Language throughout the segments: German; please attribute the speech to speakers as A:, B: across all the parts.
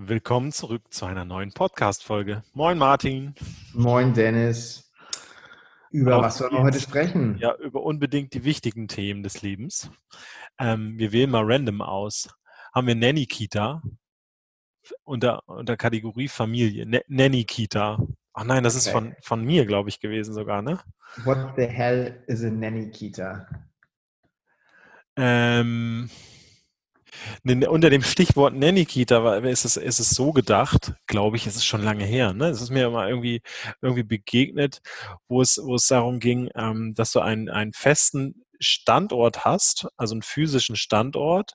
A: Willkommen zurück zu einer neuen Podcast-Folge. Moin Martin.
B: Moin Dennis. Über Auf was sollen wir heute sprechen?
A: Ja, über unbedingt die wichtigen Themen des Lebens. Ähm, wir wählen mal random aus. Haben wir Nanny Kita unter, unter Kategorie Familie. N Nanny Kita. Ach nein, das okay. ist von, von mir, glaube ich, gewesen sogar, ne?
B: What the hell is a Nanny Kita?
A: Ähm, unter dem Stichwort Nanny-Kita ist es, ist es so gedacht, glaube ich, es ist schon lange her. Ne? Es ist mir immer irgendwie, irgendwie begegnet, wo es, wo es darum ging, ähm, dass du einen, einen festen Standort hast, also einen physischen Standort,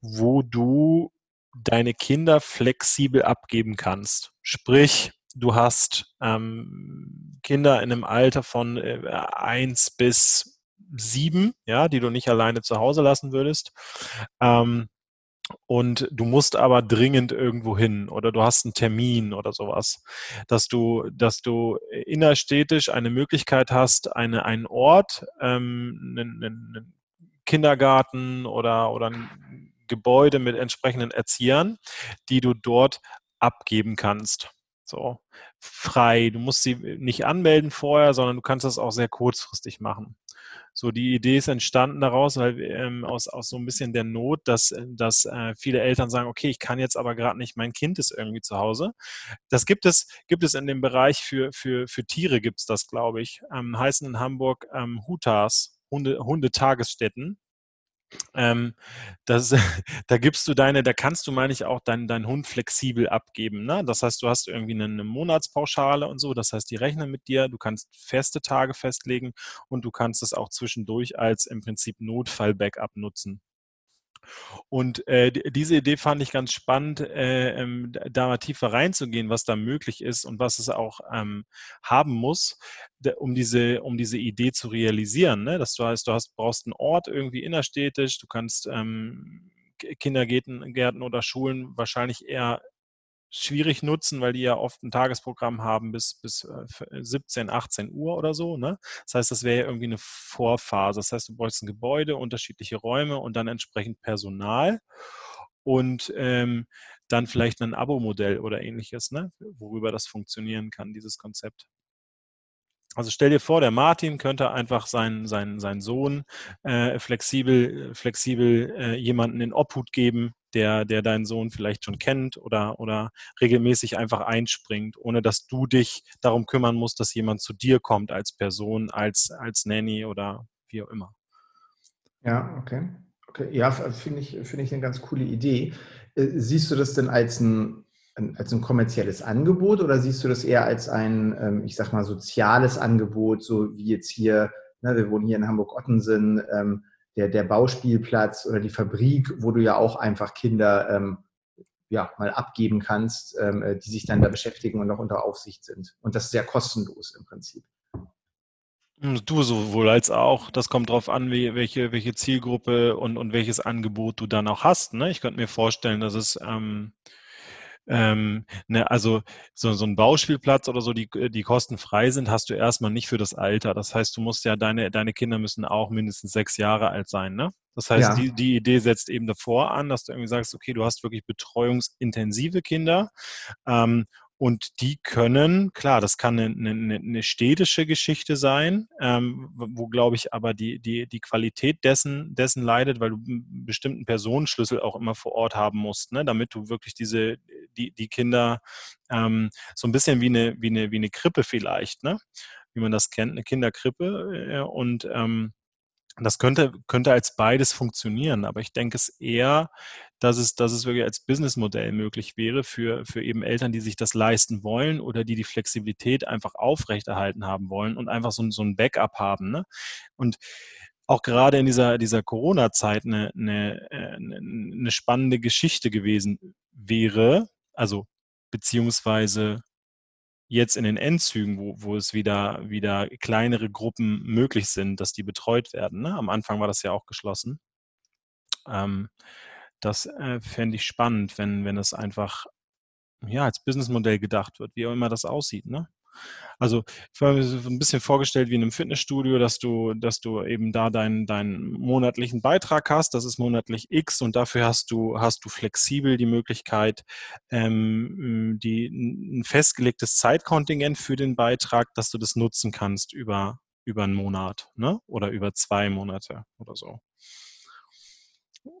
A: wo du deine Kinder flexibel abgeben kannst. Sprich, du hast ähm, Kinder in einem Alter von äh, eins bis sieben, ja, die du nicht alleine zu Hause lassen würdest. Ähm, und du musst aber dringend irgendwo hin oder du hast einen Termin oder sowas, dass du, dass du innerstädtisch eine Möglichkeit hast, eine, einen Ort, ähm, einen, einen Kindergarten oder, oder ein Gebäude mit entsprechenden Erziehern, die du dort abgeben kannst. So frei. Du musst sie nicht anmelden vorher, sondern du kannst das auch sehr kurzfristig machen. So, die Idee ist entstanden daraus, weil ähm, aus, aus so ein bisschen der Not, dass, dass äh, viele Eltern sagen, okay, ich kann jetzt aber gerade nicht, mein Kind ist irgendwie zu Hause. Das gibt es, gibt es in dem Bereich für, für, für Tiere gibt es das, glaube ich. Ähm, heißen in Hamburg ähm, Hutas, Hunde, Hundetagesstätten. Ähm, das, da gibst du deine, da kannst du, meine ich, auch deinen dein Hund flexibel abgeben. Ne? Das heißt, du hast irgendwie eine, eine, Monatspauschale und so. Das heißt, die rechnen mit dir, du kannst feste Tage festlegen und du kannst es auch zwischendurch als im Prinzip Notfall-Backup nutzen. Und äh, diese Idee fand ich ganz spannend, äh, ähm, da mal tiefer reinzugehen, was da möglich ist und was es auch ähm, haben muss, um diese, um diese Idee zu realisieren. Ne? Dass du heißt, du hast, brauchst einen Ort irgendwie innerstädtisch, du kannst ähm, Kindergärten oder Schulen wahrscheinlich eher schwierig nutzen, weil die ja oft ein Tagesprogramm haben bis, bis 17, äh, 18 Uhr oder so. Ne? Das heißt, das wäre ja irgendwie eine Vorphase. Das heißt, du bräuchst ein Gebäude, unterschiedliche Räume und dann entsprechend Personal und ähm, dann vielleicht ein Abo-Modell oder ähnliches, ne? worüber das funktionieren kann, dieses Konzept. Also stell dir vor, der Martin könnte einfach seinen, seinen, seinen Sohn äh, flexibel, flexibel äh, jemanden in Obhut geben, der, der deinen Sohn vielleicht schon kennt oder, oder regelmäßig einfach einspringt, ohne dass du dich darum kümmern musst, dass jemand zu dir kommt als Person, als, als Nanny oder wie auch immer.
B: Ja, okay. okay. Ja, finde ich, find ich eine ganz coole Idee. Äh, siehst du das denn als ein, als ein kommerzielles Angebot oder siehst du das eher als ein, ähm, ich sag mal, soziales Angebot, so wie jetzt hier, ne, wir wohnen hier in Hamburg-Ottensen, ähm, der, der Bauspielplatz oder die Fabrik, wo du ja auch einfach Kinder ähm, ja, mal abgeben kannst, ähm, äh, die sich dann da beschäftigen und auch unter Aufsicht sind. Und das ist sehr kostenlos im Prinzip.
A: Hm, du sowohl als auch. Das kommt darauf an, welche, welche Zielgruppe und, und welches Angebot du dann auch hast. Ne? Ich könnte mir vorstellen, dass es ähm, ähm, ne, also so, so ein Bauspielplatz oder so, die, die kostenfrei sind, hast du erstmal nicht für das Alter. Das heißt, du musst ja, deine, deine Kinder müssen auch mindestens sechs Jahre alt sein, ne? Das heißt, ja. die, die Idee setzt eben davor an, dass du irgendwie sagst, okay, du hast wirklich betreuungsintensive Kinder ähm, und die können, klar, das kann eine, eine, eine städtische Geschichte sein, ähm, wo, glaube ich, aber die, die, die Qualität dessen, dessen leidet, weil du einen bestimmten Personenschlüssel auch immer vor Ort haben musst, ne? damit du wirklich diese, die, die Kinder ähm, so ein bisschen wie eine, wie eine, wie eine Krippe vielleicht, ne? wie man das kennt, eine Kinderkrippe. Äh, und ähm, das könnte, könnte als beides funktionieren, aber ich denke es eher, dass es, dass es wirklich als Businessmodell möglich wäre für, für eben Eltern, die sich das leisten wollen oder die die Flexibilität einfach aufrechterhalten haben wollen und einfach so, so ein Backup haben. Ne? Und auch gerade in dieser, dieser Corona-Zeit eine, eine, eine äh, spannende Geschichte gewesen wäre, also beziehungsweise jetzt in den Endzügen, wo, wo es wieder, wieder kleinere Gruppen möglich sind, dass die betreut werden. Ne? Am Anfang war das ja auch geschlossen. Ähm, das äh, fände ich spannend, wenn, wenn es einfach ja, als Businessmodell gedacht wird, wie auch immer das aussieht. Ne? Also ich habe mir so ein bisschen vorgestellt wie in einem Fitnessstudio, dass du, dass du eben da deinen, deinen monatlichen Beitrag hast. Das ist monatlich X und dafür hast du, hast du flexibel die Möglichkeit, ähm, die, ein festgelegtes Zeitkontingent für den Beitrag, dass du das nutzen kannst über, über einen Monat ne? oder über zwei Monate oder so.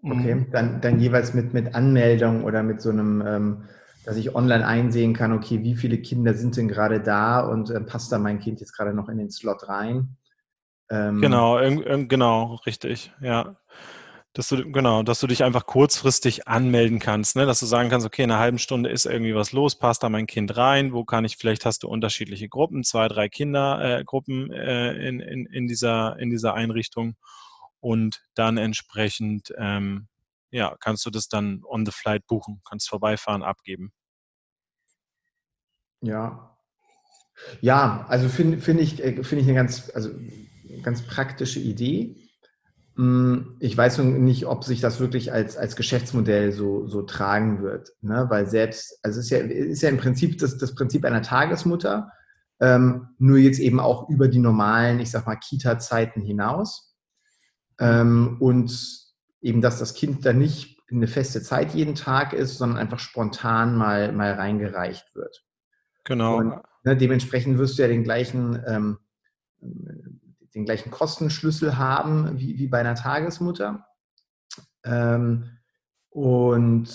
B: Okay, mhm. dann, dann jeweils mit, mit Anmeldung oder mit so einem ähm, dass ich online einsehen kann, okay, wie viele Kinder sind denn gerade da und äh, passt da mein Kind jetzt gerade noch in den Slot rein?
A: Ähm, genau, genau, richtig, ja. Dass du, genau, dass du dich einfach kurzfristig anmelden kannst, ne? dass du sagen kannst, okay, in einer halben Stunde ist irgendwie was los, passt da mein Kind rein, wo kann ich, vielleicht hast du unterschiedliche Gruppen, zwei, drei Kindergruppen äh, äh, in, in, in, dieser, in dieser Einrichtung und dann entsprechend ähm, ja, kannst du das dann on the flight buchen, kannst vorbeifahren, abgeben.
B: Ja. Ja, also finde find ich, äh, find ich eine ganz, also ganz praktische Idee. Hm, ich weiß nicht, ob sich das wirklich als, als Geschäftsmodell so, so tragen wird, ne? weil selbst, also es ist ja, ist ja im Prinzip das, das Prinzip einer Tagesmutter, ähm, nur jetzt eben auch über die normalen, ich sag mal, Kita-Zeiten hinaus. Ähm, und eben, dass das Kind dann nicht eine feste Zeit jeden Tag ist, sondern einfach spontan mal, mal reingereicht wird.
A: Genau.
B: Und ne, dementsprechend wirst du ja den gleichen, ähm, den gleichen Kostenschlüssel haben wie, wie bei einer Tagesmutter. Ähm, und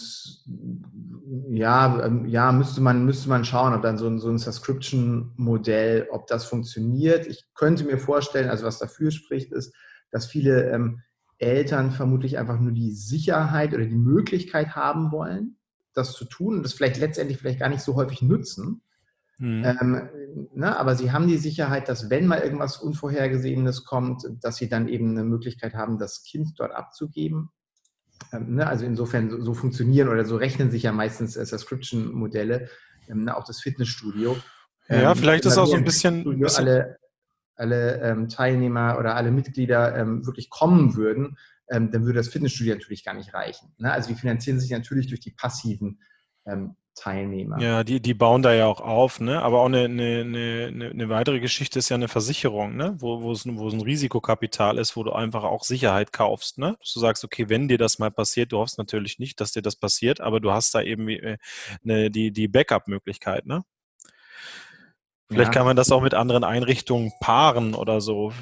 B: ja, ähm, ja, müsste man, müsste man schauen, ob dann so ein, so ein Subscription-Modell, ob das funktioniert. Ich könnte mir vorstellen, also was dafür spricht, ist, dass viele ähm, Eltern vermutlich einfach nur die Sicherheit oder die Möglichkeit haben wollen, das zu tun und das vielleicht letztendlich vielleicht gar nicht so häufig nutzen. Mhm. Ähm, ne, aber sie haben die Sicherheit, dass wenn mal irgendwas Unvorhergesehenes kommt, dass sie dann eben eine Möglichkeit haben, das Kind dort abzugeben. Ähm, ne, also insofern so, so, funktionieren oder so rechnen sich ja meistens äh, Subscription-Modelle, ähm, ne, auch das Fitnessstudio.
A: Ja, vielleicht ist auch so ein bisschen,
B: bisschen alle, alle ähm, Teilnehmer oder alle Mitglieder ähm, wirklich kommen würden, ähm, dann würde das Fitnessstudio natürlich gar nicht reichen. Ne? Also die finanzieren sich natürlich durch die passiven ähm, Teilnehmer.
A: Ja, die, die bauen da ja auch auf, ne? Aber auch eine, eine, eine, eine weitere Geschichte ist ja eine Versicherung, ne? Wo, wo, es, wo es ein Risikokapital ist, wo du einfach auch Sicherheit kaufst, ne? Du sagst, okay, wenn dir das mal passiert, du hoffst natürlich nicht, dass dir das passiert, aber du hast da eben äh, eine, die, die Backup-Möglichkeit, ne? Vielleicht ja. kann man das auch mit anderen Einrichtungen paaren oder so.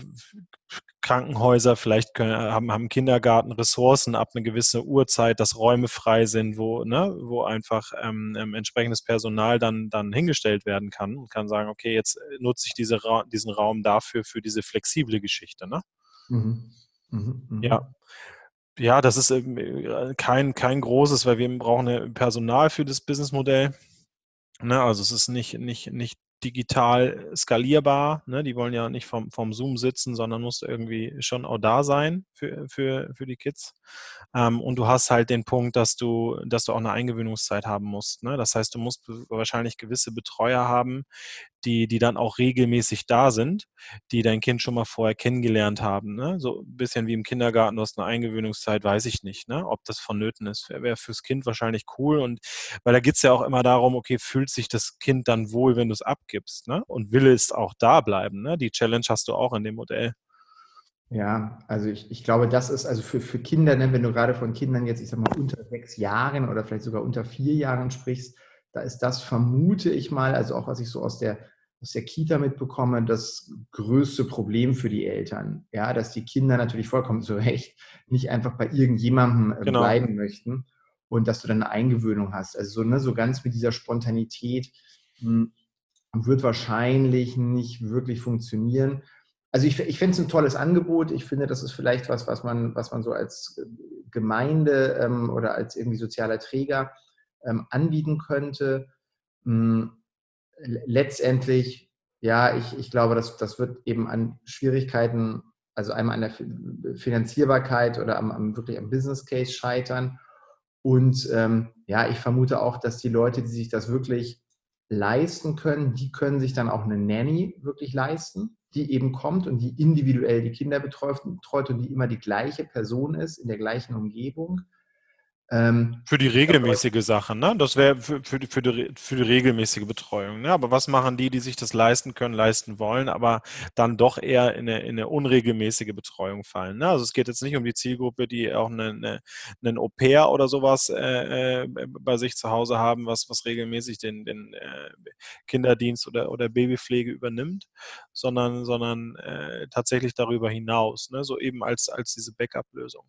A: Krankenhäuser vielleicht können, haben, haben Kindergarten Ressourcen ab einer gewissen Uhrzeit, dass Räume frei sind, wo, ne, wo einfach ähm, ähm, entsprechendes Personal dann, dann hingestellt werden kann und kann sagen, okay, jetzt äh, nutze ich diese Ra diesen Raum dafür, für diese flexible Geschichte. Ne? Mhm. Mhm, mh. Ja. Ja, das ist äh, kein, kein großes, weil wir brauchen Personal für das Businessmodell. Ne, also es ist nicht, nicht, nicht digital skalierbar. Ne? Die wollen ja nicht vom, vom Zoom sitzen, sondern muss irgendwie schon auch da sein für, für, für die Kids. Ähm, und du hast halt den Punkt, dass du, dass du auch eine Eingewöhnungszeit haben musst. Ne? Das heißt, du musst wahrscheinlich gewisse Betreuer haben, die, die dann auch regelmäßig da sind, die dein Kind schon mal vorher kennengelernt haben. Ne? So ein bisschen wie im Kindergarten, du hast eine Eingewöhnungszeit, weiß ich nicht, ne? ob das vonnöten ist. Wäre wär fürs Kind wahrscheinlich cool. Und weil da geht es ja auch immer darum, okay, fühlt sich das Kind dann wohl, wenn du es abgibst, ne? Und will es auch da bleiben. Ne? Die Challenge hast du auch in dem Modell.
B: Ja, also ich, ich glaube, das ist also für, für Kinder, ne, wenn du gerade von Kindern jetzt, ich sag mal, unter sechs Jahren oder vielleicht sogar unter vier Jahren sprichst, da ist das, vermute ich mal, also auch was ich so aus der, aus der Kita mitbekomme, das größte Problem für die Eltern. Ja, dass die Kinder natürlich vollkommen zu Recht nicht einfach bei irgendjemandem äh, genau. bleiben möchten und dass du dann eine Eingewöhnung hast. Also so, ne, so ganz mit dieser Spontanität mh, hm, wird wahrscheinlich nicht wirklich funktionieren also ich, ich finde es ein tolles Angebot. Ich finde, das ist vielleicht was, was man, was man so als äh, Gemeinde ähm, oder als irgendwie sozialer Träger ähm, anbieten könnte. Hm, letztendlich, ja, ich, ich glaube, das, das wird eben an Schwierigkeiten, also einmal an der Finanzierbarkeit oder am, am wirklich am Business Case scheitern. Und ähm, ja, ich vermute auch, dass die Leute, die sich das wirklich leisten können, die können sich dann auch eine Nanny wirklich leisten die eben kommt und die individuell die Kinder betreut, betreut und die immer die gleiche Person ist, in der gleichen Umgebung.
A: Ähm, für die regelmäßige Sache, ne? Das wäre für, für, die, für, die, für die regelmäßige Betreuung. Ne? Aber was machen die, die sich das leisten können, leisten wollen, aber dann doch eher in eine, in eine unregelmäßige Betreuung fallen? Ne? Also es geht jetzt nicht um die Zielgruppe, die auch eine, eine, einen Au-pair oder sowas äh, äh, bei sich zu Hause haben, was, was regelmäßig den, den äh, Kinderdienst oder, oder Babypflege übernimmt, sondern, sondern äh, tatsächlich darüber hinaus, ne? so eben als, als diese Backup-Lösung.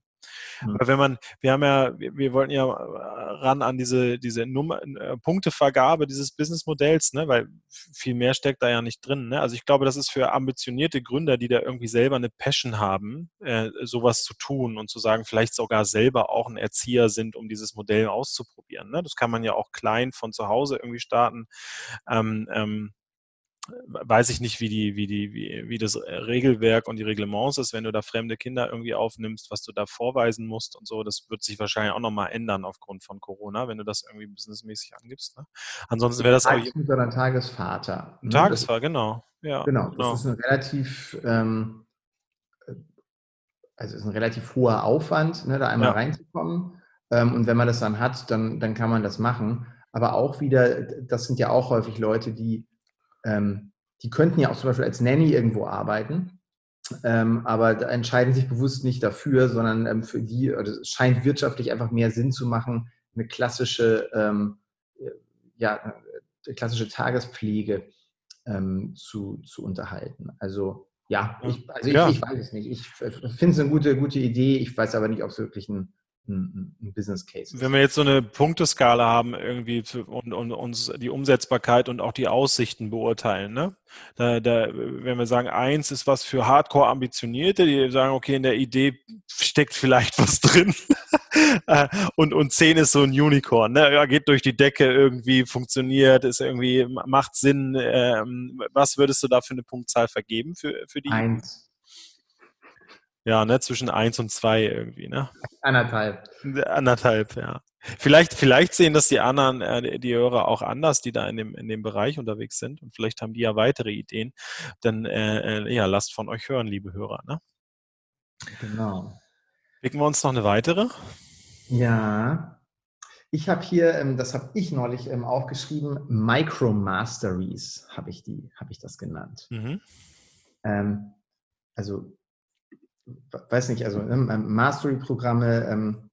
A: Mhm. Aber wenn man, wir haben ja, wir, wir, wollten ja äh, ran an diese, diese Nummer, äh, Punktevergabe dieses Businessmodells, ne, weil viel mehr steckt da ja nicht drin. Ne? Also ich glaube, das ist für ambitionierte Gründer, die da irgendwie selber eine Passion haben, äh, sowas zu tun und zu sagen, vielleicht sogar selber auch ein Erzieher sind, um dieses Modell auszuprobieren. Ne? Das kann man ja auch klein von zu Hause irgendwie starten. Ähm, ähm, weiß ich nicht, wie die, wie die, wie, wie das Regelwerk und die Reglements ist, wenn du da fremde Kinder irgendwie aufnimmst, was du da vorweisen musst und so. Das wird sich wahrscheinlich auch nochmal ändern aufgrund von Corona, wenn du das irgendwie businessmäßig angibst. Ne? Ansonsten wäre das
B: auch. Oder Tagesvater.
A: Ne? Tagesvater, genau. Ja,
B: genau. genau. Das ist ein relativ, ähm, also ist ein relativ hoher Aufwand, ne, da einmal ja. reinzukommen. Ähm, und wenn man das dann hat, dann, dann kann man das machen. Aber auch wieder, das sind ja auch häufig Leute, die ähm, die könnten ja auch zum Beispiel als Nanny irgendwo arbeiten, ähm, aber da entscheiden sich bewusst nicht dafür, sondern ähm, für die, also es scheint wirtschaftlich einfach mehr Sinn zu machen, eine klassische, ähm, ja, klassische Tagespflege ähm, zu, zu unterhalten. Also ja, ich, also ich, ja. ich weiß es nicht. Ich finde es eine gute, gute Idee. Ich weiß aber nicht, ob es wirklich ein ein, ein Business Case.
A: Wenn wir jetzt so eine Punkteskala haben irgendwie und, und, uns die Umsetzbarkeit und auch die Aussichten beurteilen, ne? Da, da, wenn wir sagen, eins ist was für Hardcore-Ambitionierte, die sagen, okay, in der Idee steckt vielleicht was drin. Äh, und, und zehn ist so ein Unicorn, ne? Ja, geht durch die Decke irgendwie, funktioniert, ist irgendwie, macht Sinn. Ähm, was würdest du da für eine Punktzahl vergeben für, für die?
B: Eins.
A: Ja, ne, zwischen eins und zwei irgendwie, ne?
B: Anderthalb.
A: Anderthalb, ja. Vielleicht, vielleicht sehen das die anderen, äh, die Hörer auch anders, die da in dem, in dem Bereich unterwegs sind. Und vielleicht haben die ja weitere Ideen. Dann, äh, äh ja, lasst von euch hören, liebe Hörer, ne?
B: Genau.
A: Picken wir uns noch eine weitere?
B: Ja. Ich habe hier, ähm, das habe ich neulich ähm, aufgeschrieben, Micromasteries habe ich die, habe ich das genannt. Mhm. Ähm, also weiß nicht, also ähm, ähm, Mastery-Programme ähm,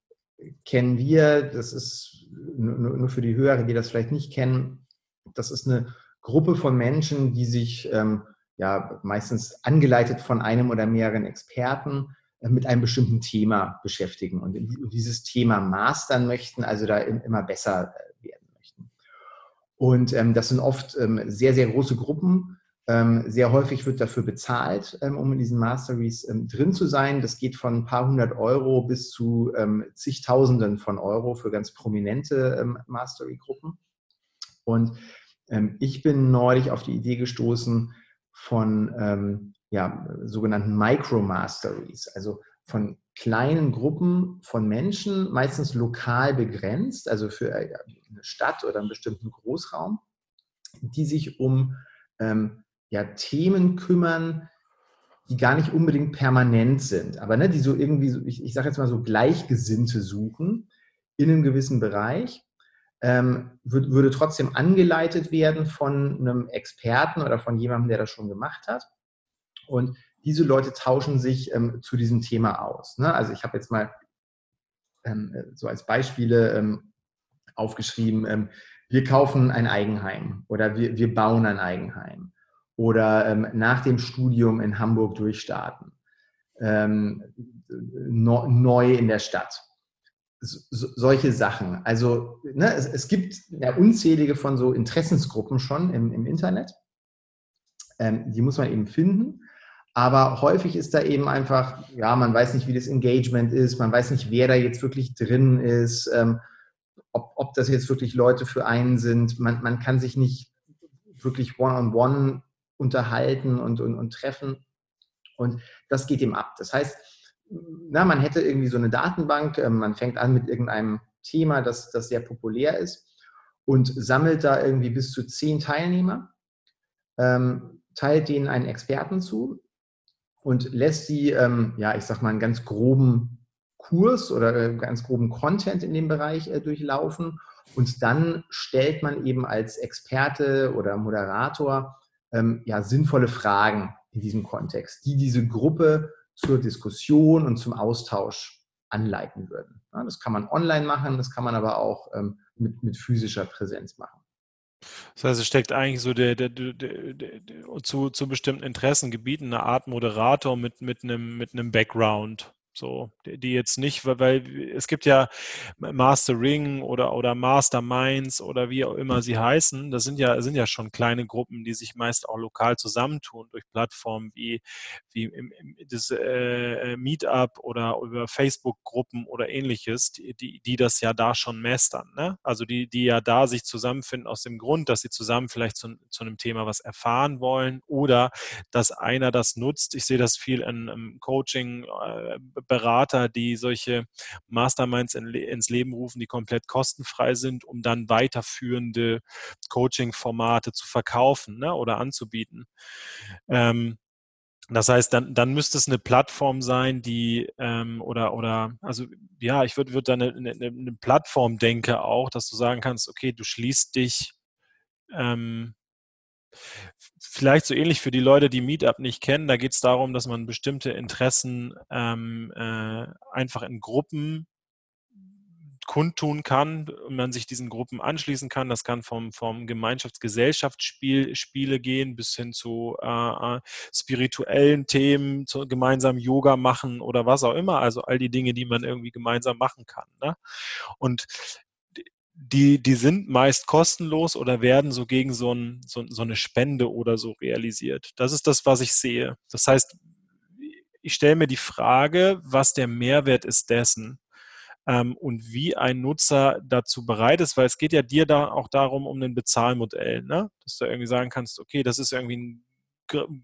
B: kennen wir, das ist nur, für die Hörer, die das vielleicht nicht kennen, das ist eine Gruppe von Menschen, die sich ähm, ja meistens angeleitet von einem oder mehreren Experten äh, mit einem bestimmten Thema beschäftigen und dieses Thema mastern möchten, also da immer besser äh, werden möchten. Und ähm, das sind oft ähm, sehr, sehr große Gruppen, sehr häufig wird dafür bezahlt, ähm, um in diesen Masteries ähm, drin zu sein. Das geht von ein paar hundert Euro bis zu zigtausenden von Euro für ganz prominente Mastery-Gruppen. Und ich bin neulich auf die Idee gestoßen von ja, sogenannten Micro-Masteries, also von kleinen Gruppen von Menschen, meistens lokal begrenzt, also für äh, eine Stadt oder einen bestimmten Großraum, die sich um ähm, ja, Themen kümmern, die gar nicht unbedingt permanent sind, aber ne, die so irgendwie, so, ich, ich sage jetzt mal so Gleichgesinnte suchen in einem gewissen Bereich, ähm, würd, würde trotzdem angeleitet werden von einem Experten oder von jemandem, der das schon gemacht hat. Und diese Leute tauschen sich ähm, zu diesem Thema aus. Ne? Also ich habe jetzt mal ähm, so als Beispiele ähm, aufgeschrieben, ähm, wir kaufen ein Eigenheim oder wir, wir bauen ein Eigenheim oder ähm, nach dem Studium in Hamburg durchstarten, ähm, no, neu in der Stadt. So, solche Sachen. Also ne, es, es, gibt ja unzählige von so Interessensgruppen schon im, im Internet. Ähm, die muss man eben finden. Aber häufig ist da eben einfach, ja, man weiß nicht, wie das Engagement ist, man weiß nicht, wer da jetzt wirklich drin ist, ähm, ob, ob das jetzt wirklich Leute für einen sind. Man, man kann sich nicht wirklich one-on-one -on -one unterhalten und, und, und treffen. Und das geht ihm ab. Das heißt, na, man hätte irgendwie so eine Datenbank, ähm, man fängt an mit irgendeinem Thema, das, das sehr populär ist und sammelt da irgendwie bis zu zehn Teilnehmer, ähm, teilt denen einen Experten zu und lässt die, ähm, ja, ich sag mal, einen ganz groben Kurs oder ganz groben Content in dem Bereich durchlaufen. Und dann stellt man eben als Experte oder Moderator ähm, ja, sinnvolle Fragen in diesem Kontext, die diese Gruppe zur Diskussion und zum Austausch anleiten würden. Ja, das kann man online machen, das kann man aber auch ähm, mit, mit physischer Präsenz machen.
A: Das heißt, es steckt eigentlich so der, der, der, der zu, zu bestimmten Interessengebieten eine Art Moderator mit, mit, einem, mit einem Background. So, die jetzt nicht, weil, weil es gibt ja Master Ring oder, oder Masterminds oder wie auch immer sie heißen. Das sind ja, sind ja schon kleine Gruppen, die sich meist auch lokal zusammentun durch Plattformen wie, wie im, im, das äh, Meetup oder über Facebook-Gruppen oder ähnliches, die, die, die das ja da schon mastern. Ne? Also die, die ja da sich zusammenfinden aus dem Grund, dass sie zusammen vielleicht zu, zu einem Thema was erfahren wollen oder dass einer das nutzt. Ich sehe das viel in, im Coaching. Äh, Berater, die solche Masterminds in, ins Leben rufen, die komplett kostenfrei sind, um dann weiterführende Coaching-Formate zu verkaufen ne, oder anzubieten. Ähm, das heißt, dann, dann müsste es eine Plattform sein, die ähm, oder oder also ja, ich würde würd da eine, eine, eine Plattform denke auch, dass du sagen kannst, okay, du schließt dich ähm, Vielleicht so ähnlich für die Leute, die Meetup nicht kennen, da geht es darum, dass man bestimmte Interessen ähm, äh, einfach in Gruppen kundtun kann und man sich diesen Gruppen anschließen kann. Das kann vom, vom Gemeinschaftsgesellschaftsspiele gehen bis hin zu äh, äh, spirituellen Themen, zu gemeinsam Yoga machen oder was auch immer. Also all die Dinge, die man irgendwie gemeinsam machen kann. Ne? Und die, die sind meist kostenlos oder werden so gegen so, ein, so, so eine Spende oder so realisiert. Das ist das, was ich sehe. Das heißt, ich stelle mir die Frage, was der Mehrwert ist dessen ähm, und wie ein Nutzer dazu bereit ist, weil es geht ja dir da auch darum, um ein Bezahlmodell, ne? dass du irgendwie sagen kannst, okay, das ist irgendwie ein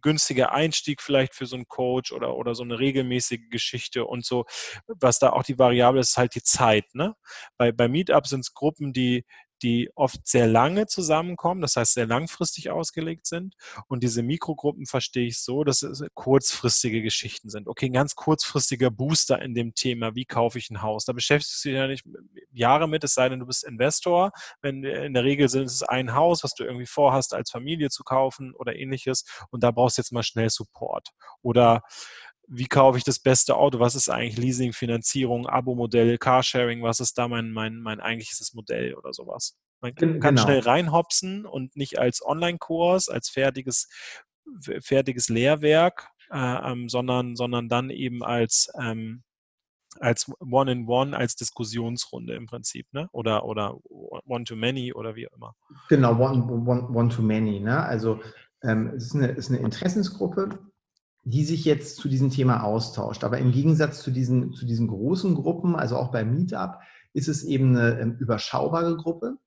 A: günstiger Einstieg vielleicht für so einen Coach oder, oder so eine regelmäßige Geschichte und so. Was da auch die Variable ist, ist halt die Zeit. Ne? Bei, bei Meetup sind es Gruppen, die, die oft sehr lange zusammenkommen, das heißt sehr langfristig ausgelegt sind. Und diese Mikrogruppen verstehe ich so, dass es kurzfristige Geschichten sind. Okay, ein ganz kurzfristiger Booster in dem Thema, wie kaufe ich ein Haus. Da beschäftigst du dich ja nicht Jahre mit, es sei denn, du bist Investor. Wenn in der Regel sind es ein Haus, was du irgendwie vorhast, als Familie zu kaufen oder ähnliches. Und da brauchst du jetzt mal schnell Support. Oder wie kaufe ich das beste Auto? Was ist eigentlich Leasing, Finanzierung, Abo-Modell, Carsharing? Was ist da mein, mein, mein eigentliches Modell oder sowas? Man kann genau. schnell reinhopsen und nicht als Online-Kurs, als fertiges, fertiges Lehrwerk, äh, ähm, sondern, sondern dann eben als, ähm, als One-in-One, als Diskussionsrunde im Prinzip, ne? Oder, oder One-to-Many oder wie auch immer.
B: Genau, One-to-Many, one, ne? Also ähm, es ist eine, ist eine Interessensgruppe, die sich jetzt zu diesem Thema austauscht. Aber im Gegensatz zu diesen, zu diesen großen Gruppen, also auch bei Meetup, ist es eben eine ähm, überschaubare Gruppe,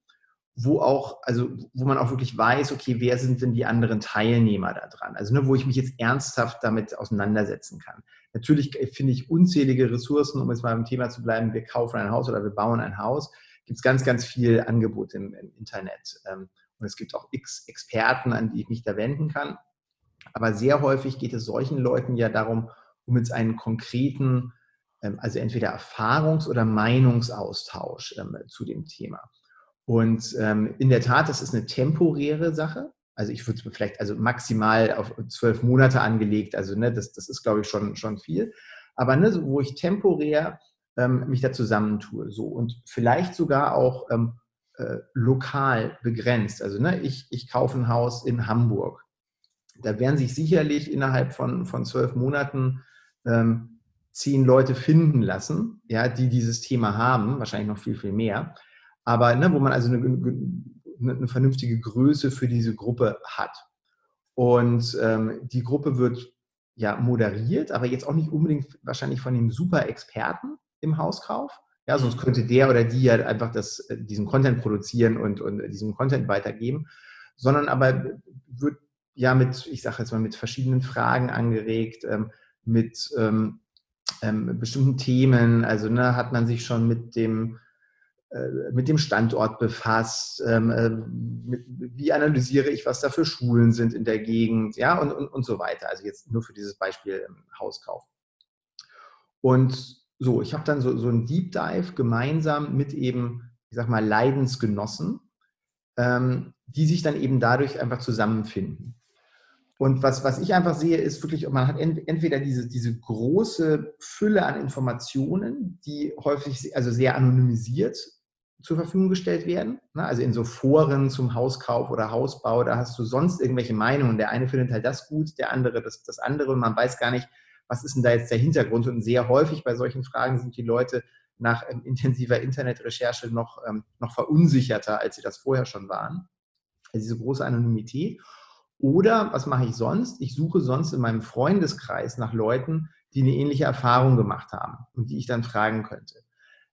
B: wo auch, also wo man auch wirklich weiß, okay, wer sind denn die anderen Teilnehmer da dran? Also ne, wo ich mich jetzt ernsthaft damit auseinandersetzen kann. Natürlich finde ich unzählige Ressourcen, um jetzt mal im Thema zu bleiben, wir kaufen ein Haus oder wir bauen ein Haus, gibt es ganz, ganz viel Angebot im, im Internet. Ähm, und es gibt auch x Experten, an die ich mich da wenden kann. Aber sehr häufig geht es solchen Leuten ja darum, um jetzt einen konkreten, ähm, also entweder Erfahrungs- oder Meinungsaustausch ähm, zu dem Thema. Und ähm, in der Tat, das ist eine temporäre Sache. Also ich würde es vielleicht also maximal auf zwölf Monate angelegt. Also ne, das, das ist, glaube ich, schon, schon viel. Aber ne, wo ich temporär mich da zusammentue. So und vielleicht sogar auch äh, lokal begrenzt. Also ne, ich, ich kaufe ein Haus in Hamburg da werden sich sicherlich innerhalb von, von zwölf Monaten ähm, zehn Leute finden lassen, ja, die dieses Thema haben, wahrscheinlich noch viel, viel mehr. Aber ne, wo man also eine, eine, vernünftige Größe für diese Gruppe hat. Und ähm, die Gruppe wird ja moderiert, aber jetzt auch nicht unbedingt wahrscheinlich von dem Super-Experten im Hauskauf. Ja, sonst könnte der oder die ja einfach das, äh, diesen Content produzieren und, und diesen Content weitergeben, sondern aber wird ja mit, ich sage jetzt mal, mit verschiedenen Fragen angeregt, ähm, mit ähm, ähm, bestimmten Themen. Also ne, hat man sich schon mit dem äh, mit dem Standort befasst, ähm, äh, mit, wie analysiere ich, was da für Schulen sind in der Gegend, ja, und, und, und so weiter. Also jetzt nur für dieses Beispiel Hauskauf. Und so, ich habe dann so, so einen Deep Dive gemeinsam mit eben, ich sag mal, Leidensgenossen, ähm, die sich dann eben dadurch einfach zusammenfinden. Und was, was ich einfach sehe, ist wirklich, man hat entweder diese, diese große Fülle an Informationen, die häufig also sehr anonymisiert zur Verfügung gestellt werden. Ne? Also in so Foren zum Hauskauf oder Hausbau, da hast du sonst irgendwelche Meinungen. Der eine findet halt das gut, der andere das, das andere und man weiß gar nicht, was ist denn da jetzt der Hintergrund. Und sehr häufig bei solchen Fragen sind die Leute nach ähm, intensiver Internetrecherche noch, ähm, noch verunsicherter, als sie das vorher schon waren. Also diese große Anonymität. Oder was mache ich sonst? Ich suche sonst in meinem Freundeskreis nach Leuten, die eine ähnliche Erfahrung gemacht haben und die ich dann fragen könnte.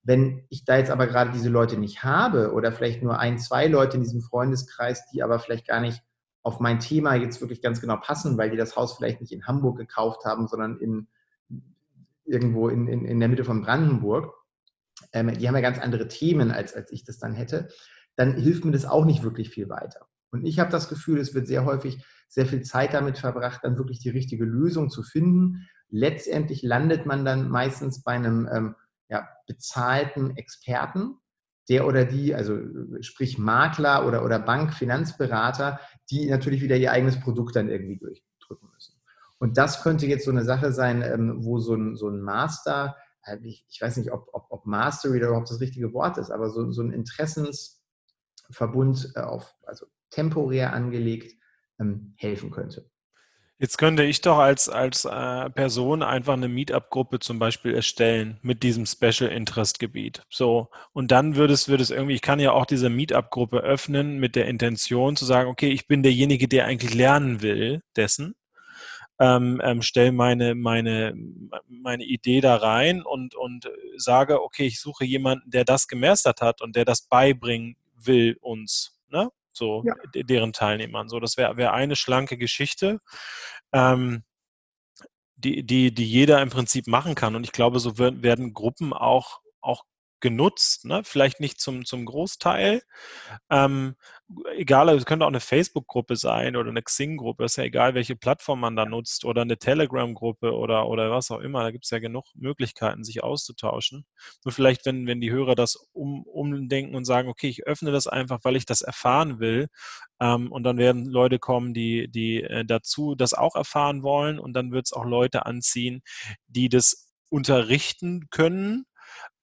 B: Wenn ich da jetzt aber gerade diese Leute nicht habe oder vielleicht nur ein, zwei Leute in diesem Freundeskreis, die aber vielleicht gar nicht auf mein Thema jetzt wirklich ganz genau passen, weil die das Haus vielleicht nicht in Hamburg gekauft haben, sondern in, irgendwo in, in, in der Mitte von Brandenburg, ähm, die haben ja ganz andere Themen, als, als ich das dann hätte, dann hilft mir das auch nicht wirklich viel weiter. Und ich habe das Gefühl, es wird sehr häufig sehr viel Zeit damit verbracht, dann wirklich die richtige Lösung zu finden. Letztendlich landet man dann meistens bei einem ähm, ja, bezahlten Experten, der oder die, also sprich Makler oder, oder Bank, Finanzberater, die natürlich wieder ihr eigenes Produkt dann irgendwie durchdrücken müssen. Und das könnte jetzt so eine Sache sein, ähm, wo so ein, so ein Master, äh, ich, ich weiß nicht, ob, ob, ob Mastery überhaupt das richtige Wort ist, aber so, so ein Interessensverbund äh, auf, also temporär angelegt ähm, helfen könnte.
A: Jetzt könnte ich doch als, als äh, Person einfach eine Meetup-Gruppe zum Beispiel erstellen mit diesem Special Interest Gebiet. So. Und dann würde es, würde es irgendwie, ich kann ja auch diese Meetup-Gruppe öffnen mit der Intention zu sagen, okay, ich bin derjenige, der eigentlich lernen will dessen. Ähm, ähm, stelle meine, meine, meine Idee da rein und, und sage, okay, ich suche jemanden, der das gemastert hat und der das beibringen will uns. Ne? So ja. deren Teilnehmern. So, das wäre wär eine schlanke Geschichte, ähm, die, die, die jeder im Prinzip machen kann. Und ich glaube, so werden Gruppen auch, auch genutzt, ne? vielleicht nicht zum, zum Großteil. Ähm, egal, es könnte auch eine Facebook-Gruppe sein oder eine Xing-Gruppe, ist ja egal, welche Plattform man da nutzt oder eine Telegram-Gruppe oder, oder was auch immer. Da gibt es ja genug Möglichkeiten, sich auszutauschen. Nur vielleicht, wenn, wenn die Hörer das um, umdenken und sagen, okay, ich öffne das einfach, weil ich das erfahren will. Ähm, und dann werden Leute kommen, die, die äh, dazu das auch erfahren wollen. Und dann wird es auch Leute anziehen, die das unterrichten können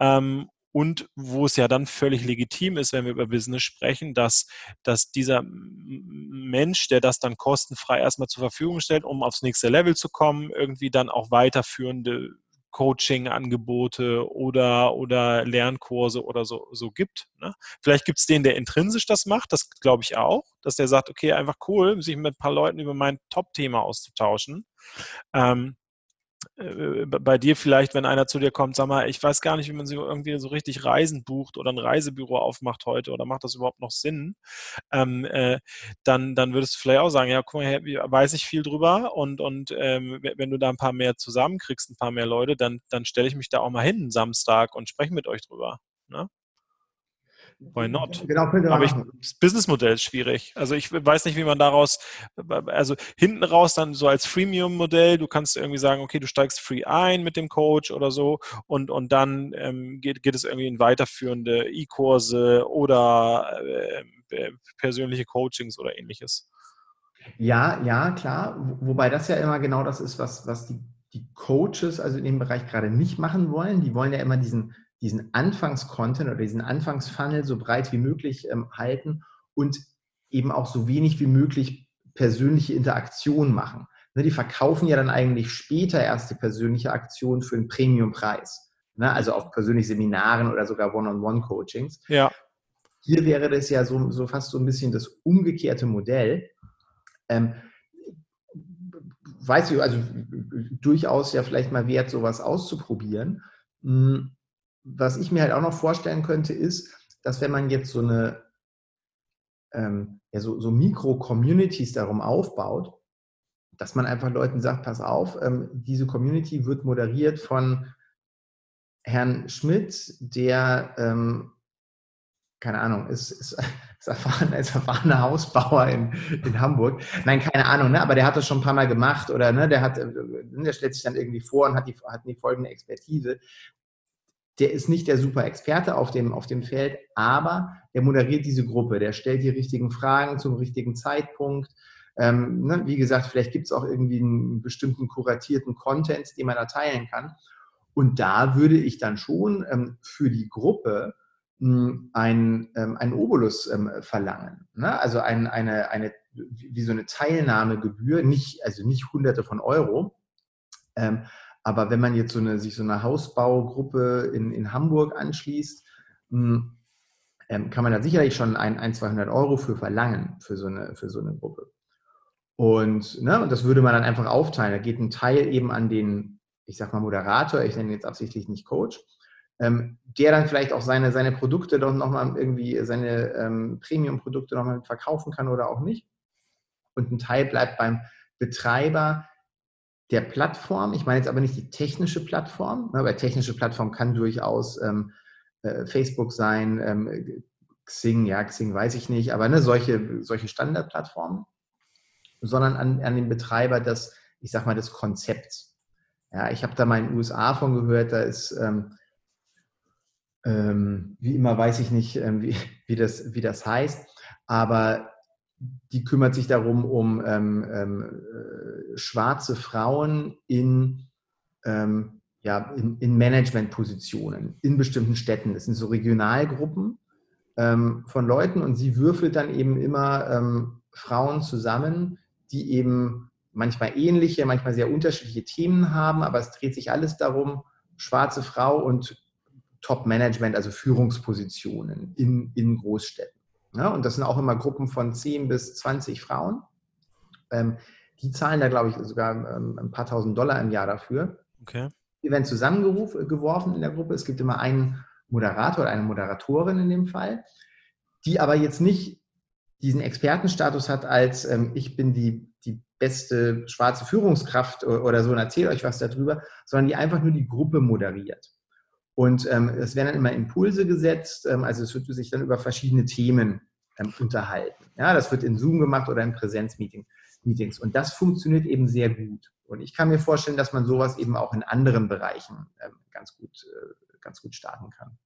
A: ähm, und wo es ja dann völlig legitim ist, wenn wir über Business sprechen, dass, dass dieser Mensch, der das dann kostenfrei erstmal zur Verfügung stellt, um aufs nächste Level zu kommen, irgendwie dann auch weiterführende Coaching-Angebote oder, oder Lernkurse oder so, so gibt. Ne? Vielleicht gibt es den, der intrinsisch das macht, das glaube ich auch, dass der sagt, okay, einfach cool, sich mit ein paar Leuten über mein Top-Thema auszutauschen. Ähm, äh, bei dir vielleicht, wenn einer zu dir kommt, sag mal, ich weiß gar nicht, wie man so irgendwie so richtig Reisen bucht oder ein Reisebüro aufmacht heute oder macht das überhaupt noch Sinn, ähm, äh, dann, dann würdest du vielleicht auch sagen, ja, guck mal, weiß ich viel drüber und, und ähm, wenn du da ein paar mehr zusammenkriegst, ein paar mehr Leute, dann, dann stelle ich mich da auch mal hin Samstag und spreche mit euch drüber. Ne? Why not? Genau, Aber ich, das Businessmodell ist schwierig. Also ich weiß nicht, wie man daraus, also hinten raus dann so als Freemium-Modell, du kannst irgendwie sagen, okay, du steigst free ein mit dem Coach oder so und, und dann ähm, geht, geht es irgendwie in weiterführende E-Kurse oder äh, äh, persönliche Coachings oder ähnliches.
B: Ja, ja, klar. Wobei das ja immer genau das ist, was, was die, die Coaches also in dem Bereich gerade nicht machen wollen. Die wollen ja immer diesen diesen Anfangscontent oder diesen Anfangsfunnel so breit wie möglich ähm, halten und eben auch so wenig wie möglich persönliche Interaktion machen. Ne, die verkaufen ja dann eigentlich später erst die persönliche Aktion für einen Premiumpreis. Ne, also auf persönlichen Seminaren oder sogar One-on-One-Coachings.
A: Ja.
B: Hier wäre das ja so, so fast so ein bisschen das umgekehrte Modell. Ähm, weiß ich, also durchaus ja vielleicht mal wert, sowas auszuprobieren. Hm, was ich mir halt auch noch vorstellen könnte, ist, dass wenn man jetzt so eine ähm, ja, so, so Mikro-Communities darum aufbaut, dass man einfach Leuten sagt, pass auf, ähm, diese Community wird moderiert von Herrn Schmidt, der, ähm, keine Ahnung, ist, ist, ist, erfahren, ist erfahrener Hausbauer in, in Hamburg. Nein, keine Ahnung, ne? aber der hat das schon ein paar Mal gemacht oder ne, der, hat, äh, der stellt sich dann irgendwie vor und hat die, hat die folgende Expertise der ist nicht der super Experte auf dem, auf dem Feld, aber der moderiert diese Gruppe, der stellt die richtigen Fragen zum richtigen Zeitpunkt. Ähm, ne, wie gesagt, vielleicht gibt es auch irgendwie einen bestimmten kuratierten Content, den man da teilen kann. Und da würde ich dann schon ähm, für die Gruppe hm, ein, ähm, ein Obolus ähm, verlangen. Ne? Also ein, eine, eine, wie so eine Teilnahmegebühr, nicht, also nicht hunderte von Euro, ähm, aber wenn man jetzt so eine, sich so eine Hausbaugruppe in, in Hamburg anschließt, hm, ähm, kann man da sicherlich schon ein, ein, 200 Euro für verlangen, für so eine, für so eine Gruppe. Und, ne, und das würde man dann einfach aufteilen. Da geht ein Teil eben an den, ich sag mal, Moderator, ich nenne jetzt absichtlich nicht Coach, ähm, der dann vielleicht auch seine, seine Produkte doch nochmal irgendwie, seine ähm, Premium-Produkte nochmal verkaufen kann oder auch nicht. Und ein Teil bleibt beim Betreiber, der Plattform. Ich meine jetzt aber nicht die technische Plattform, ne, weil technische Plattform kann durchaus ähm, äh, Facebook sein, ähm, Xing, ja, Xing weiß ich nicht, aber ne, solche, solche Standardplattformen, sondern an, an den Betreiber des, ich sag mal, des Konzepts. Ja, ich habe da mal in den USA von gehört, da ist, ähm, ähm, wie immer weiß ich nicht, ähm, wie, wie, das, wie das heißt, aber die kümmert sich darum, um ähm, ähm, äh, schwarze Frauen in, ähm, ja, in, in Managementpositionen in bestimmten Städten. Das sind so Regionalgruppen ähm, von Leuten und sie würfelt dann eben immer ähm, Frauen zusammen, die eben manchmal ähnliche, manchmal sehr unterschiedliche Themen haben, aber es dreht sich alles darum, schwarze Frau und Top-Management, also Führungspositionen in, in Großstädten. Ja, und das sind auch immer Gruppen von 10 bis 20 Frauen. Ähm, die zahlen da, glaube ich, sogar ähm, ein paar tausend Dollar im Jahr dafür.
A: Okay.
B: Die werden zusammengeworfen in der Gruppe. Es gibt immer einen Moderator oder eine Moderatorin in dem Fall, die aber jetzt nicht diesen Expertenstatus hat, als ähm, ich bin die, die beste schwarze Führungskraft oder so und erzähle euch was darüber, sondern die einfach nur die Gruppe moderiert. Und ähm, es werden dann immer Impulse gesetzt, ähm, also es wird sich dann über verschiedene Themen ähm, unterhalten. Ja, das wird in Zoom gemacht oder in Präsenzmeetings. Und das funktioniert eben sehr gut. Und ich kann mir vorstellen, dass man sowas eben auch in anderen Bereichen ähm, ganz, gut, äh, ganz gut starten kann.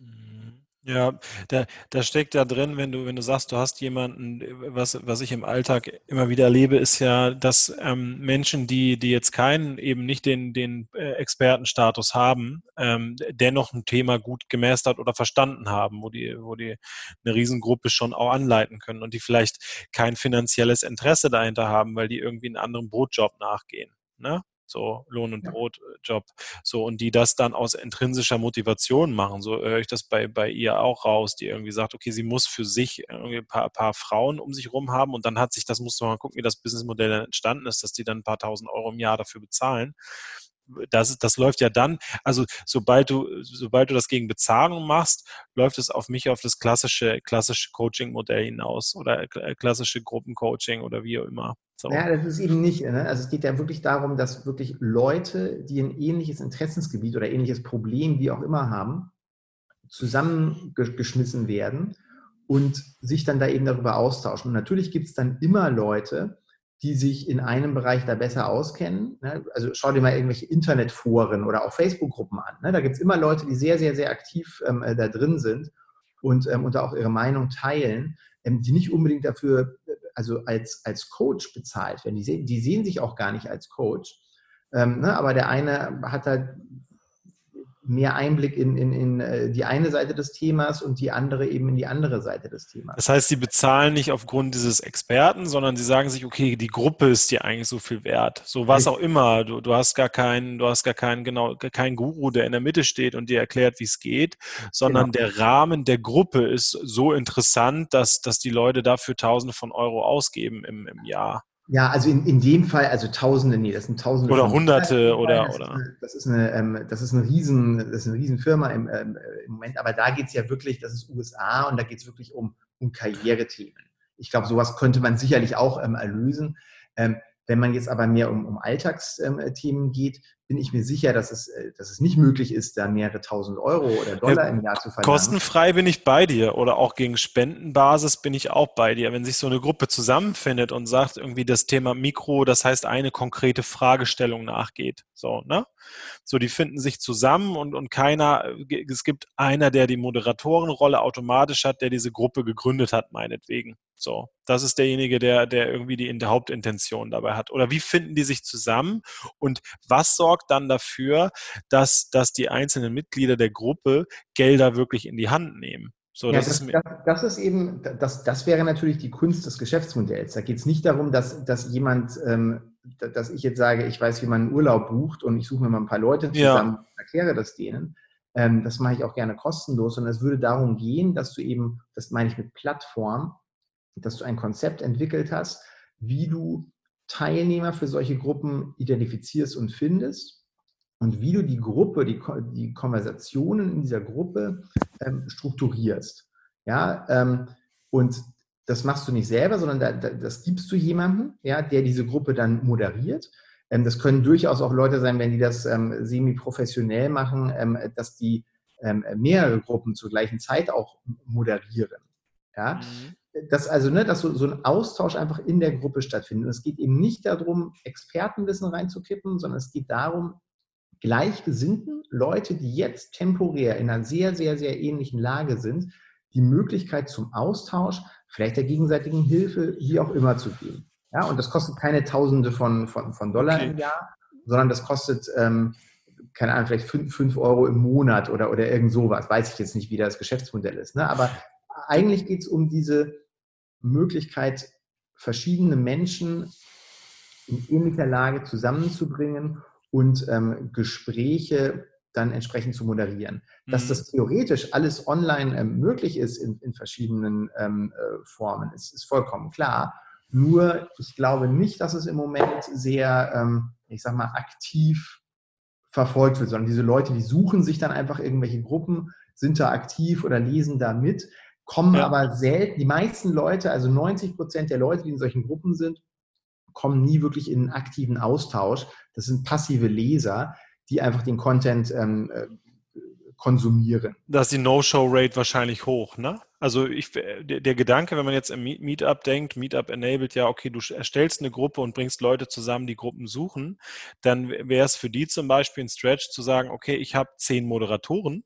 A: Mhm. Ja, da, da steckt ja drin, wenn du, wenn du sagst, du hast jemanden, was, was ich im Alltag immer wieder erlebe, ist ja, dass ähm, Menschen, die, die jetzt keinen, eben nicht den, den äh, Expertenstatus haben, ähm, dennoch ein Thema gut gemeistert oder verstanden haben, wo die, wo die eine Riesengruppe schon auch anleiten können und die vielleicht kein finanzielles Interesse dahinter haben, weil die irgendwie einen anderen Brotjob nachgehen. Ne? So Lohn- und. Brotjob, so und die das dann aus intrinsischer Motivation machen. So höre ich das bei, bei ihr auch raus, die irgendwie sagt, okay, sie muss für sich irgendwie ein paar, paar Frauen um sich rum haben und dann hat sich, das musst du mal gucken, wie das Businessmodell dann entstanden ist, dass die dann ein paar tausend Euro im Jahr dafür bezahlen das, das läuft ja dann, also sobald du, sobald du das gegen Bezahlung machst, läuft es auf mich auf das klassische, klassische Coaching-Modell hinaus oder klassische Gruppencoaching oder wie auch immer.
B: So. Ja, das ist eben nicht. Ne? Also es geht ja wirklich darum, dass wirklich Leute, die ein ähnliches Interessensgebiet oder ähnliches Problem, wie auch immer haben, zusammengeschmissen werden und sich dann da eben darüber austauschen. Und natürlich gibt es dann immer Leute, die sich in einem Bereich da besser auskennen. Ne? Also schau dir mal irgendwelche Internetforen oder auch Facebook-Gruppen an. Ne? Da gibt es immer Leute, die sehr, sehr, sehr aktiv ähm, äh, da drin sind und, ähm, und da auch ihre Meinung teilen, ähm, die nicht unbedingt dafür also als, als Coach bezahlt werden. Die, sehen, die sehen sich auch gar nicht als Coach. Ne, aber der eine hat halt mehr Einblick in, in, in äh, die eine Seite des Themas und die andere eben in die andere Seite des Themas.
A: Das heißt, sie bezahlen nicht aufgrund dieses Experten, sondern sie sagen sich, okay, die Gruppe ist dir eigentlich so viel wert. So was auch immer. Du, du hast gar keinen, du hast gar keinen, genau, keinen Guru, der in der Mitte steht und dir erklärt, wie es geht, sondern genau. der Rahmen der Gruppe ist so interessant, dass, dass die Leute dafür Tausende von Euro ausgeben im, im Jahr.
B: Ja, also in, in dem Fall, also Tausende, nee, das sind Tausende.
A: Oder Hunderte oder.
B: Das,
A: oder.
B: Ist eine, das, ist eine, ähm, das ist eine Riesen, das ist eine Riesenfirma im, ähm, im Moment, aber da geht es ja wirklich, das ist USA und da geht es wirklich um, um Karrierethemen. Ich glaube, sowas könnte man sicherlich auch ähm, erlösen. Ähm, wenn man jetzt aber mehr um, um Alltagsthemen geht, bin ich mir sicher, dass es, äh, dass es nicht möglich ist, da mehrere tausend Euro oder Dollar im Jahr zu verlangen.
A: Kostenfrei bin ich bei dir oder auch gegen Spendenbasis bin ich auch bei dir. Wenn sich so eine Gruppe zusammenfindet und sagt, irgendwie das Thema Mikro, das heißt eine konkrete Fragestellung nachgeht. So, ne? So, die finden sich zusammen und, und keiner, es gibt einer, der die Moderatorenrolle automatisch hat, der diese Gruppe gegründet hat, meinetwegen. So, das ist derjenige, der, der irgendwie die Hauptintention dabei hat. Oder wie finden die sich zusammen und was sorgt dann dafür, dass, dass die einzelnen Mitglieder der Gruppe Gelder wirklich in die Hand nehmen?
B: So, ja, das, das, ist das, das, ist eben, das, das wäre natürlich die Kunst des Geschäftsmodells. Da geht es nicht darum, dass, dass jemand, ähm, dass ich jetzt sage, ich weiß, wie man einen Urlaub bucht und ich suche mir mal ein paar Leute zusammen ja. und erkläre das denen. Ähm, das mache ich auch gerne kostenlos. Und es würde darum gehen, dass du eben, das meine ich mit Plattform, dass du ein Konzept entwickelt hast, wie du Teilnehmer für solche Gruppen identifizierst und findest und wie du die Gruppe, die, die Konversationen in dieser Gruppe ähm, strukturierst. Ja, ähm, und das machst du nicht selber, sondern da, da, das gibst du jemandem, ja, der diese Gruppe dann moderiert. Ähm, das können durchaus auch Leute sein, wenn die das ähm, semi-professionell machen, ähm, dass die ähm, mehrere Gruppen zur gleichen Zeit auch moderieren. Ja? Mhm dass also, ne, dass so, so ein Austausch einfach in der Gruppe stattfindet. Und es geht eben nicht darum, Expertenwissen reinzukippen, sondern es geht darum, gleichgesinnten Leute, die jetzt temporär in einer sehr, sehr, sehr ähnlichen Lage sind, die Möglichkeit zum Austausch, vielleicht der gegenseitigen Hilfe, wie auch immer zu geben. Ja, und das kostet keine Tausende von, von, von Dollar okay. im Jahr, sondern das kostet, ähm, keine Ahnung, vielleicht 5 Euro im Monat oder, oder irgend sowas. Weiß ich jetzt nicht, wie das Geschäftsmodell ist. Ne? Aber eigentlich geht es um diese Möglichkeit, verschiedene Menschen in ähnlicher Lage zusammenzubringen und ähm, Gespräche dann entsprechend zu moderieren. Mhm. Dass das theoretisch alles online ähm, möglich ist in, in verschiedenen ähm, äh, Formen, ist, ist, vollkommen klar. Nur ich glaube nicht, dass es im Moment sehr, ähm, ich sag mal, aktiv verfolgt wird, sondern diese Leute, die suchen sich dann einfach irgendwelche Gruppen, sind da aktiv oder lesen da mit kommen ja. aber selten, die meisten Leute, also 90 Prozent der Leute, die in solchen Gruppen sind, kommen nie wirklich in einen aktiven Austausch. Das sind passive Leser, die einfach den Content ähm, äh, konsumieren.
A: Da ist die No-Show-Rate wahrscheinlich hoch, ne? Also ich, der, der, Gedanke, wenn man jetzt im Meetup denkt, Meetup enabled ja, okay, du erstellst eine Gruppe und bringst Leute zusammen, die Gruppen suchen, dann wäre es für die zum Beispiel ein Stretch zu sagen, okay, ich habe zehn Moderatoren,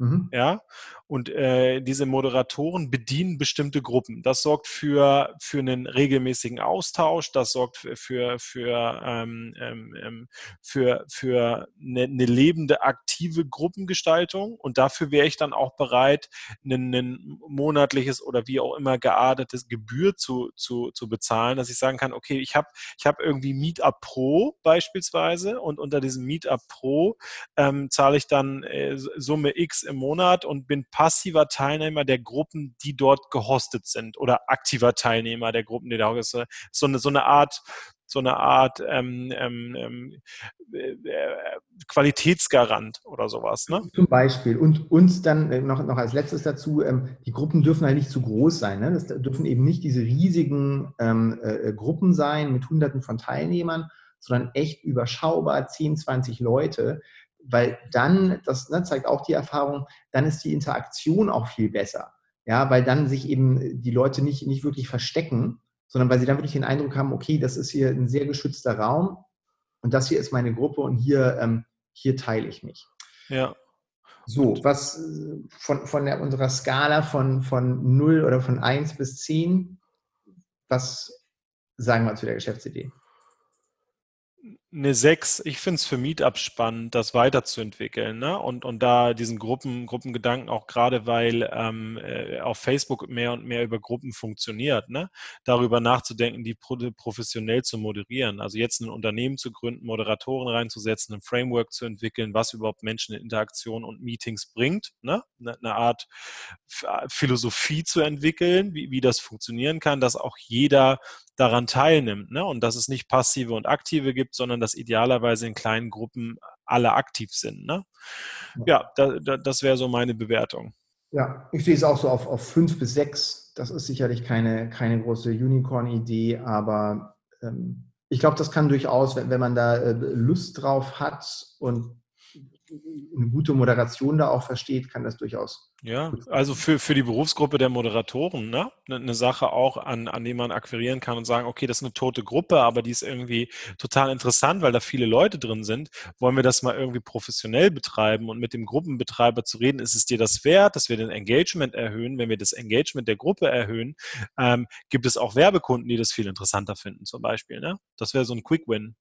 A: Mhm. Ja, und äh, diese Moderatoren bedienen bestimmte Gruppen. Das sorgt für, für einen regelmäßigen Austausch, das sorgt für, für, ähm, ähm, ähm für, für eine, eine, lebende, aktive Gruppengestaltung. Und dafür wäre ich dann auch bereit, ein, ein monatliches oder wie auch immer geartetes Gebühr zu, zu, zu bezahlen, dass ich sagen kann, okay, ich habe ich hab irgendwie Meetup Pro beispielsweise und unter diesem Meetup Pro ähm, zahle ich dann äh, Summe X im Monat und bin passiver Teilnehmer der Gruppen, die dort gehostet sind oder aktiver Teilnehmer der Gruppen, die da sind. So eine, so eine Art so eine Art ähm, ähm, ähm äh, Qualitätsgarant oder sowas. Ne?
B: Zum Beispiel. Und uns dann äh, noch, noch als letztes dazu, ähm, die Gruppen dürfen halt nicht zu groß sein. Ne? Das dürfen eben nicht diese riesigen ähm, äh, Gruppen sein mit Hunderten von Teilnehmern, sondern echt überschaubar 10, 20 Leute, weil dann, das ne, zeigt auch die Erfahrung, dann ist die Interaktion auch viel besser. Ja, weil dann sich eben die Leute nicht, nicht wirklich verstecken, sondern weil sie dann wirklich den Eindruck haben, okay, das ist hier ein sehr geschützter Raum und das hier ist meine Gruppe und hier, ähm, hier teile ich mich.
A: Ja.
B: So, was von, von der, unserer Skala von, von 0 oder von 1 bis 10, was sagen wir zu der Geschäftsidee?
A: Eine 6, ich finde es für Meetup spannend, das weiterzuentwickeln ne? und, und da diesen Gruppen, Gruppengedanken auch gerade, weil ähm, äh, auf Facebook mehr und mehr über Gruppen funktioniert, ne? darüber nachzudenken, die professionell zu moderieren. Also jetzt ein Unternehmen zu gründen, Moderatoren reinzusetzen, ein Framework zu entwickeln, was überhaupt Menschen in Interaktion und Meetings bringt, ne? eine, Art Philosophie zu entwickeln, wie, wie das funktionieren kann, dass auch jeder daran teilnimmt ne? und dass es nicht passive und aktive gibt, sondern dass idealerweise in kleinen Gruppen alle aktiv sind. Ne? Ja, da, da, das wäre so meine Bewertung.
B: Ja, ich sehe es auch so auf, auf fünf bis sechs. Das ist sicherlich keine, keine große Unicorn-Idee, aber ähm, ich glaube, das kann durchaus, wenn, wenn man da äh, Lust drauf hat und eine gute Moderation da auch versteht, kann das durchaus.
A: Ja, also für, für die Berufsgruppe der Moderatoren, ne? Eine ne Sache auch, an, an die man akquirieren kann und sagen, okay, das ist eine tote Gruppe, aber die ist irgendwie total interessant, weil da viele Leute drin sind. Wollen wir das mal irgendwie professionell betreiben und mit dem Gruppenbetreiber zu reden, ist es dir das wert, dass wir den Engagement erhöhen? Wenn wir das Engagement der Gruppe erhöhen, ähm, gibt es auch Werbekunden, die das viel interessanter finden, zum Beispiel. Ne? Das wäre so ein Quick-Win.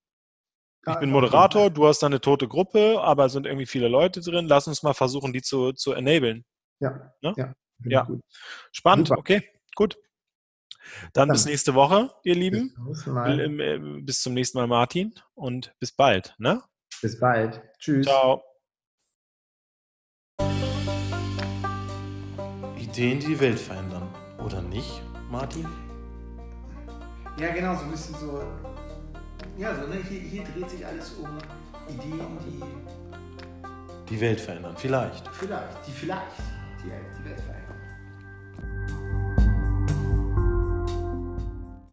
A: Ich bin Moderator, du hast da eine tote Gruppe, aber es sind irgendwie viele Leute drin. Lass uns mal versuchen, die zu, zu enablen.
B: Ja.
A: Ne? Ja. ja. Spannend, Super. okay, gut. Dann, Dann, bis nächste Woche, ihr Lieben. Bis, äh, bis, zum nächsten Mal, Martin. Und bis bald. Ne?
B: Bis bald. Tschüss.
A: Ciao. Ideen, die die Welt verändern. Oder nicht, Martin?
B: Ja, genau, so ein bisschen so ja, so, ne? hier, hier dreht sich alles um Ideen, die
A: die Welt verändern. Vielleicht.
B: Vielleicht, die vielleicht die, die Welt verändern.